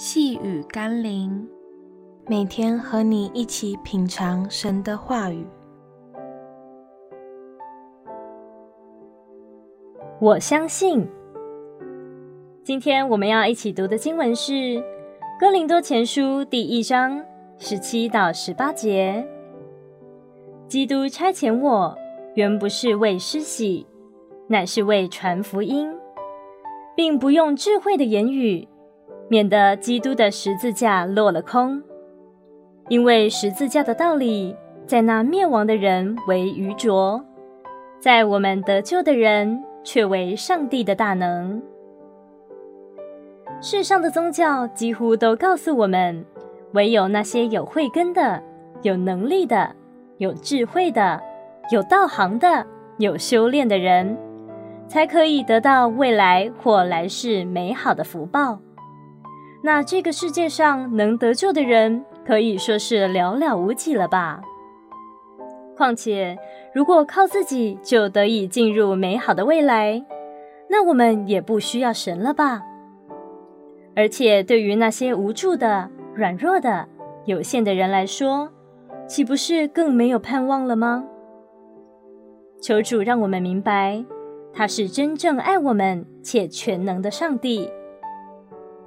细雨甘霖，每天和你一起品尝神的话语。我相信，今天我们要一起读的经文是《哥林多前书》第一章十七到十八节。基督差遣我，原不是为施洗，乃是为传福音。并不用智慧的言语，免得基督的十字架落了空。因为十字架的道理，在那灭亡的人为愚拙，在我们得救的人却为上帝的大能。世上的宗教几乎都告诉我们，唯有那些有慧根的、有能力的、有智慧的、有道行的、有修炼的人。才可以得到未来或来世美好的福报。那这个世界上能得救的人，可以说是寥寥无几了吧？况且，如果靠自己就得以进入美好的未来，那我们也不需要神了吧？而且，对于那些无助的、软弱的、有限的人来说，岂不是更没有盼望了吗？求主让我们明白。他是真正爱我们且全能的上帝，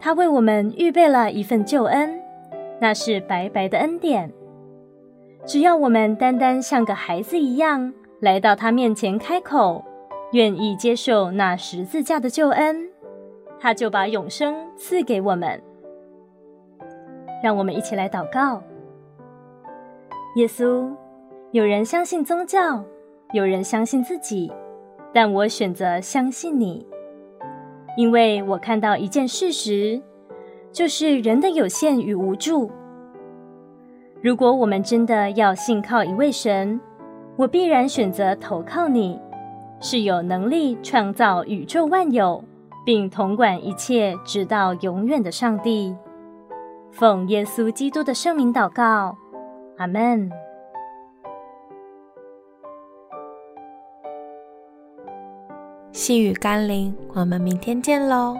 他为我们预备了一份救恩，那是白白的恩典。只要我们单单像个孩子一样来到他面前开口，愿意接受那十字架的救恩，他就把永生赐给我们。让我们一起来祷告：耶稣，有人相信宗教，有人相信自己。但我选择相信你，因为我看到一件事实，就是人的有限与无助。如果我们真的要信靠一位神，我必然选择投靠你，是有能力创造宇宙万有，并统管一切直到永远的上帝。奉耶稣基督的圣名祷告，阿门。细雨甘霖，我们明天见喽。